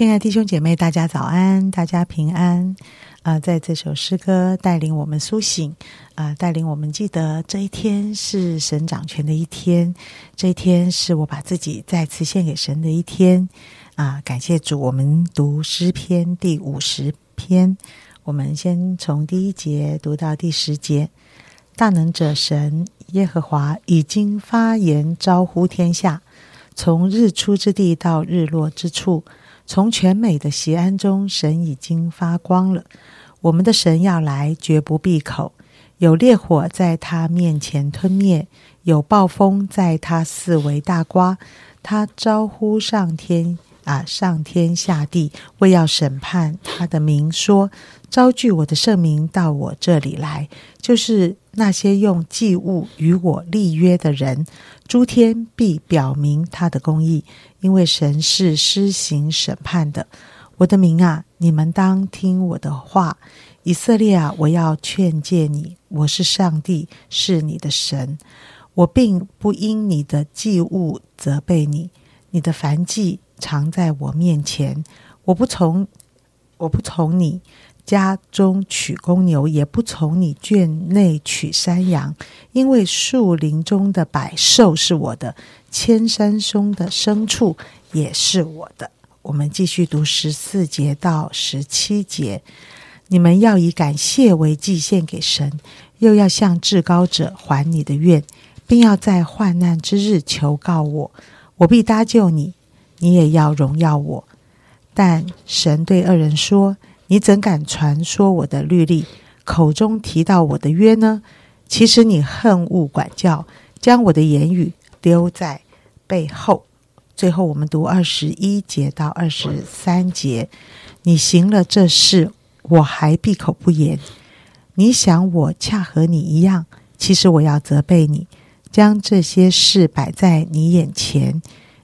亲爱的弟兄姐妹，大家早安，大家平安。啊，在这首诗歌带领我们苏醒，啊，带领我们记得这一天是神掌权的一天，这一天是我把自己再次献给神的一天。啊，感谢主，我们读诗篇第五十篇，我们先从第一节读到第十节。大能者神耶和华已经发言招呼天下，从日出之地到日落之处。从全美的西安中，神已经发光了。我们的神要来，绝不闭口。有烈火在他面前吞灭，有暴风在他四围大刮。他招呼上天啊，上天下地，为要审判他的名，说：招聚我的圣名到我这里来，就是那些用祭物与我立约的人。诸天必表明他的公义。因为神是施行审判的，我的名啊，你们当听我的话。以色列啊，我要劝诫你，我是上帝，是你的神。我并不因你的祭物责备你，你的凡祭常在我面前。我不从，我不从你家中取公牛，也不从你圈内取山羊，因为树林中的百兽是我的。千山中的牲畜也是我的。我们继续读十四节到十七节。你们要以感谢为祭献给神，又要向至高者还你的愿，并要在患难之日求告我，我必搭救你。你也要荣耀我。但神对二人说：“你怎敢传说我的律例，口中提到我的约呢？其实你恨恶管教，将我的言语。”丢在背后。最后，我们读二十一节到二十三节。你行了这事，我还闭口不言。你想我恰和你一样？其实我要责备你，将这些事摆在你眼前。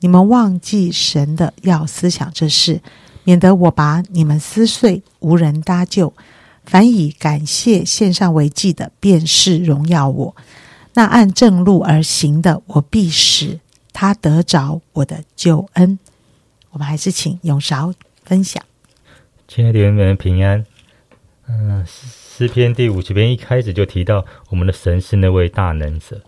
你们忘记神的，要思想这事，免得我把你们撕碎，无人搭救。凡以感谢献上为祭的，便是荣耀我。那按正路而行的，我必使他得着我的救恩。我们还是请永韶分享。亲爱的人们平安。嗯，诗篇第五十篇一开始就提到，我们的神是那位大能者，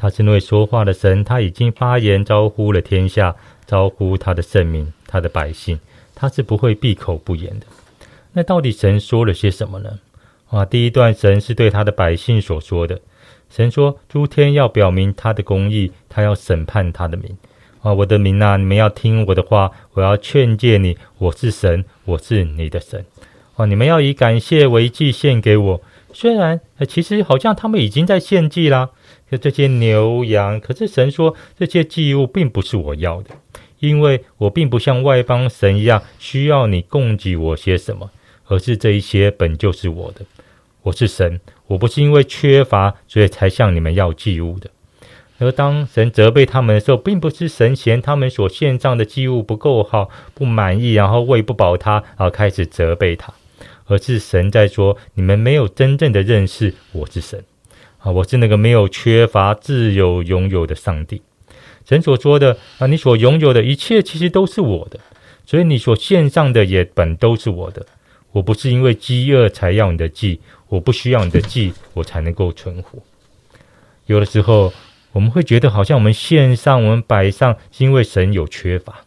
他是那位说话的神，他已经发言招呼了天下，招呼他的圣名，他的百姓，他是不会闭口不言的。那到底神说了些什么呢？啊，第一段神是对他的百姓所说的。神说：“诸天要表明他的公义，他要审判他的民。啊，我的民啊，你们要听我的话，我要劝诫你。我是神，我是你的神。啊，你们要以感谢为祭献给我。虽然，其实好像他们已经在献祭啦，就这些牛羊。可是神说，这些祭物并不是我要的，因为我并不像外邦神一样需要你供给我些什么，而是这一些本就是我的。我是神。”我不是因为缺乏，所以才向你们要祭物的。而当神责备他们的时候，并不是神嫌他们所献上的祭物不够好、不满意，然后喂不饱他，而开始责备他，而是神在说：你们没有真正的认识我是神啊！我是那个没有缺乏、自由拥有的上帝。神所说的啊，你所拥有的一切其实都是我的，所以你所献上的也本都是我的。我不是因为饥饿才要你的祭。我不需要你的祭，我才能够存活。有的时候，我们会觉得好像我们献上、我们摆上，是因为神有缺乏。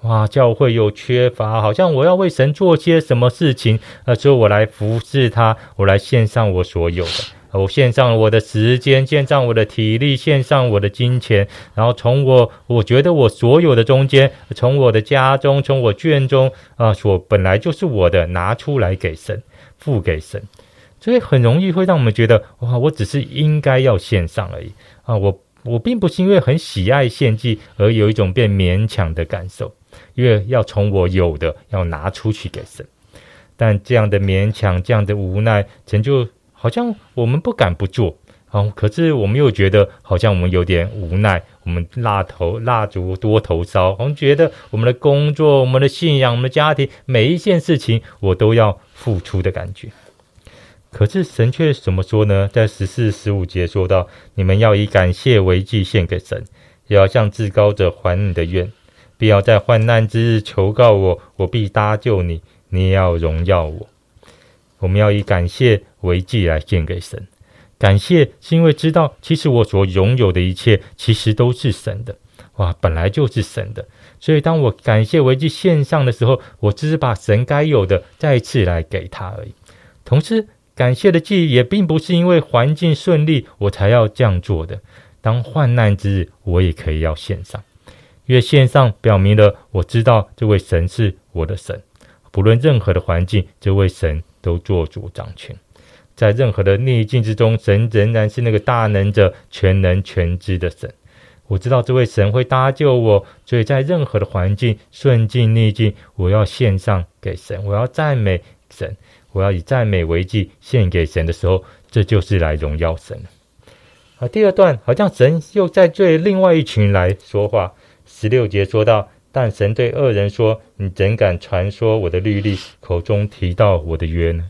哇，教会有缺乏，好像我要为神做些什么事情，呃，所以我来服侍他，我来献上我所有的，我献上我的时间，献上我的体力，献上我的金钱，然后从我我觉得我所有的中间，从我的家中，从我卷中啊，所本来就是我的，拿出来给神，付给神。所以很容易会让我们觉得，哇，我只是应该要献上而已啊！我我并不是因为很喜爱献祭而有一种变勉强的感受，因为要从我有的要拿出去给神。但这样的勉强，这样的无奈，成就好像我们不敢不做啊！可是我们又觉得好像我们有点无奈，我们蜡头蜡烛多头烧，我们觉得我们的工作、我们的信仰、我们的家庭，每一件事情我都要付出的感觉。可是神却怎么说呢？在十四、十五节说到：“你们要以感谢为祭献给神，也要向至高者还你的愿。必要在患难之日求告我，我必搭救你，你也要荣耀我。我们要以感谢为祭来献给神。感谢是因为知道，其实我所拥有的一切，其实都是神的。哇，本来就是神的。所以当我感谢为祭献上的时候，我只是把神该有的再次来给他而已。同时，感谢的祭也并不是因为环境顺利我才要这样做的。当患难之日，我也可以要献上，因为献上表明了我知道这位神是我的神，不论任何的环境，这位神都做主掌权。在任何的逆境之中，神仍然是那个大能者、全能全知的神。我知道这位神会搭救我，所以在任何的环境，顺境逆境，我要献上给神，我要赞美神，我要以赞美为祭献给神的时候，这就是来荣耀神啊，第二段好像神又在对另外一群来说话。十六节说到，但神对恶人说：“你怎敢传说我的律例，口中提到我的约呢？”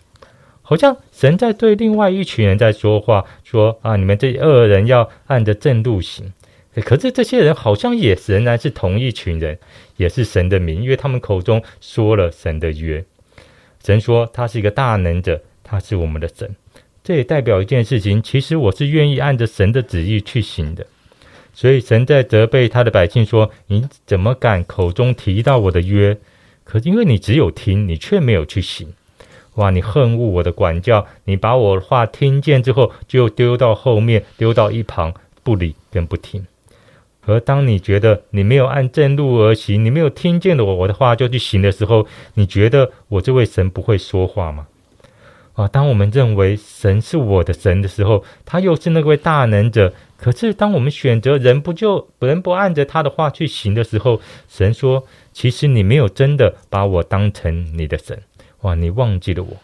好像神在对另外一群人在说话，说啊，你们这恶人要按着正路行。可是这些人好像也仍然是同一群人，也是神的名，因为他们口中说了神的约。神说他是一个大能者，他是我们的神。这也代表一件事情，其实我是愿意按着神的旨意去行的。所以神在责备他的百姓说：“你怎么敢口中提到我的约？可因为你只有听，你却没有去行。”哇！你恨恶我的管教，你把我的话听见之后，就丢到后面，丢到一旁，不理跟不听。而当你觉得你没有按正路而行，你没有听见了我我的话就去行的时候，你觉得我这位神不会说话吗？啊！当我们认为神是我的神的时候，他又是那位大能者。可是当我们选择人不就人不按着他的话去行的时候，神说：其实你没有真的把我当成你的神。哇！你忘记了我，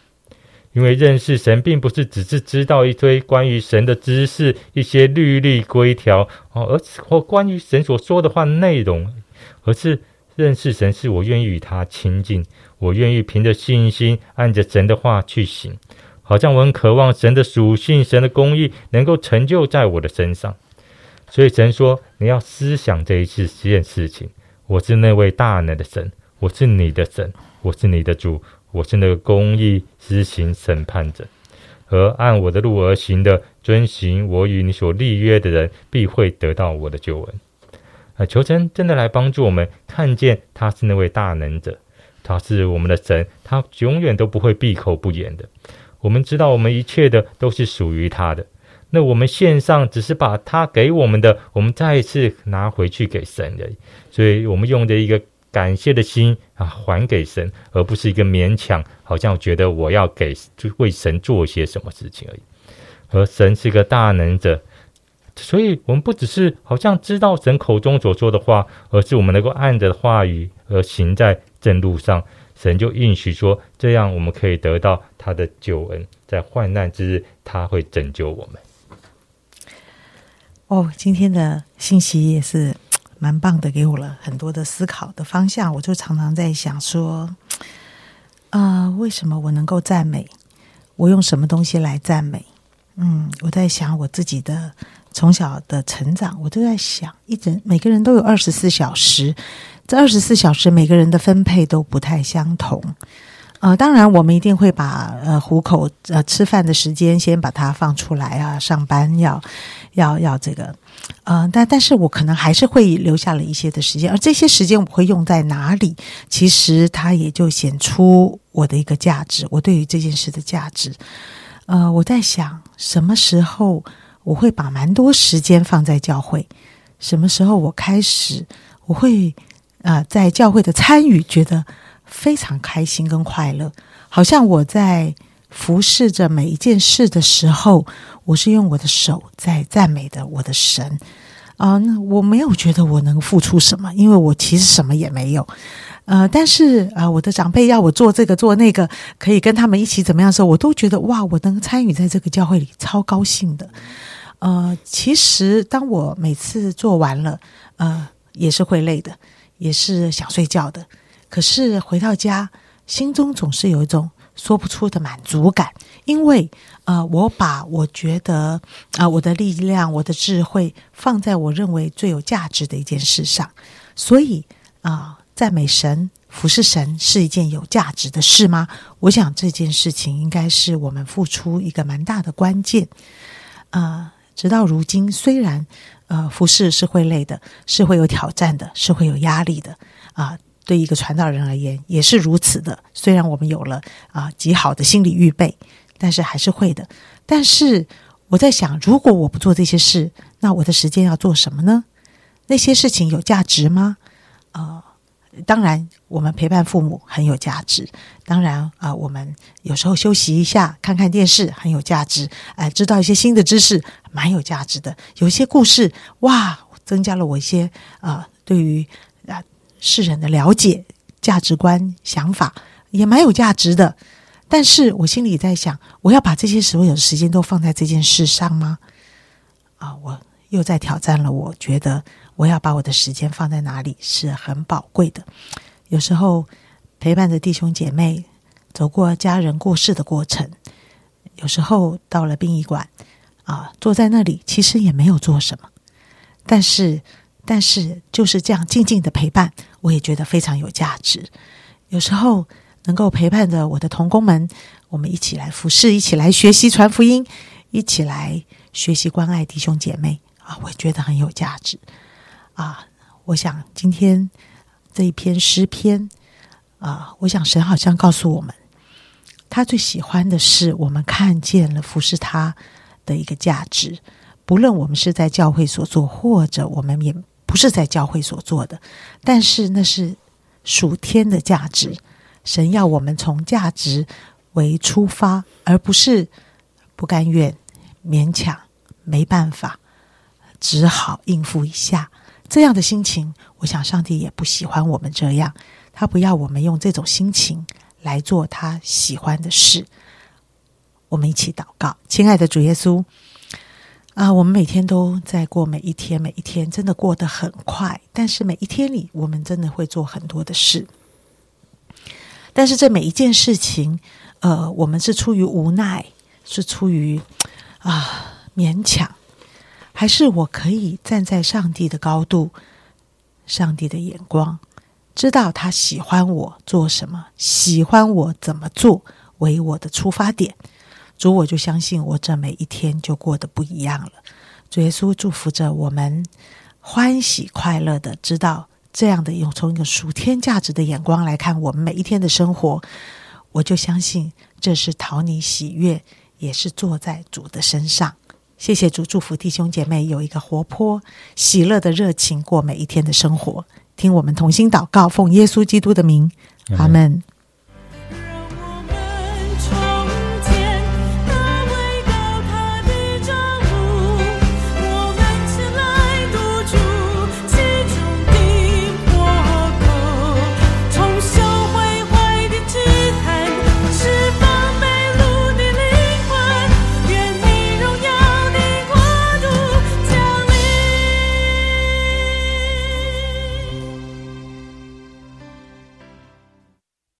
因为认识神，并不是只是知道一堆关于神的知识、一些律例规条哦，而或关于神所说的话内容，而是认识神，是我愿意与他亲近，我愿意凭着信心按着神的话去行，好像我很渴望神的属性、神的公义能够成就在我的身上。所以神说：“你要思想这一次这件事情，我是那位大能的神，我是你的神，我是你的主。”我是那个公义施行审判者，而按我的路而行的，遵行我与你所立约的人，必会得到我的救恩。啊，求神真的来帮助我们，看见他是那位大能者，他是我们的神，他永远都不会闭口不言的。我们知道，我们一切的都是属于他的。那我们献上，只是把他给我们的，我们再一次拿回去给神而已。所以，我们用的一个。感谢的心啊，还给神，而不是一个勉强，好像觉得我要给就为神做些什么事情而已。而神是个大能者，所以我们不只是好像知道神口中所说的话，而是我们能够按着话语而行在正路上。神就应许说，这样我们可以得到他的救恩，在患难之日他会拯救我们。哦，今天的信息也是。蛮棒的，给我了很多的思考的方向。我就常常在想说，啊，为什么我能够赞美？我用什么东西来赞美？嗯，我在想我自己的从小的成长，我都在想，一整每个人都有二十四小时，这二十四小时每个人的分配都不太相同。呃，当然，我们一定会把呃糊口呃吃饭的时间先把它放出来啊，上班要要要这个，呃，但但是我可能还是会留下了一些的时间，而这些时间我会用在哪里？其实它也就显出我的一个价值，我对于这件事的价值。呃，我在想什么时候我会把蛮多时间放在教会？什么时候我开始我会啊在教会的参与觉得？非常开心跟快乐，好像我在服侍着每一件事的时候，我是用我的手在赞美的我的神啊。那我没有觉得我能付出什么，因为我其实什么也没有。呃，但是啊，我的长辈要我做这个做那个，可以跟他们一起怎么样的时候，我都觉得哇，我能参与在这个教会里，超高兴的。呃，其实当我每次做完了，呃，也是会累的，也是想睡觉的。可是回到家，心中总是有一种说不出的满足感，因为呃，我把我觉得啊，我的力量、我的智慧放在我认为最有价值的一件事上，所以啊，赞美神、服侍神是一件有价值的事吗？我想这件事情应该是我们付出一个蛮大的关键。啊，直到如今，虽然呃服侍是会累的，是会有挑战的，是会有压力的啊。对一个传道人而言，也是如此的。虽然我们有了啊极好的心理预备，但是还是会的。但是我在想，如果我不做这些事，那我的时间要做什么呢？那些事情有价值吗？呃，当然，我们陪伴父母很有价值。当然啊，我们有时候休息一下，看看电视很有价值。哎，知道一些新的知识，蛮有价值的。有些故事，哇，增加了我一些啊，对于啊。世人的了解、价值观、想法也蛮有价值的，但是我心里在想，我要把这些所有的时间都放在这件事上吗？啊，我又在挑战了。我觉得我要把我的时间放在哪里是很宝贵的。有时候陪伴着弟兄姐妹走过家人过世的过程，有时候到了殡仪馆啊，坐在那里其实也没有做什么，但是。但是就是这样静静的陪伴，我也觉得非常有价值。有时候能够陪伴着我的同工们，我们一起来服侍，一起来学习传福音，一起来学习关爱弟兄姐妹啊，我觉得很有价值啊。我想今天这一篇诗篇啊，我想神好像告诉我们，他最喜欢的是我们看见了服侍他的一个价值，不论我们是在教会所做，或者我们也。不是在教会所做的，但是那是属天的价值。神要我们从价值为出发，而不是不甘愿、勉强、没办法，只好应付一下这样的心情。我想上帝也不喜欢我们这样，他不要我们用这种心情来做他喜欢的事。我们一起祷告，亲爱的主耶稣。啊，我们每天都在过每一天，每一天真的过得很快。但是每一天里，我们真的会做很多的事。但是这每一件事情，呃，我们是出于无奈，是出于啊勉强，还是我可以站在上帝的高度、上帝的眼光，知道他喜欢我做什么，喜欢我怎么做为我的出发点。主，我就相信我这每一天就过得不一样了。主耶稣祝福着我们，欢喜快乐的知道这样的用从一个属天价值的眼光来看我们每一天的生活，我就相信这是讨你喜悦，也是坐在主的身上。谢谢主，祝福弟兄姐妹有一个活泼喜乐的热情过每一天的生活。听我们同心祷告，奉耶稣基督的名，阿门。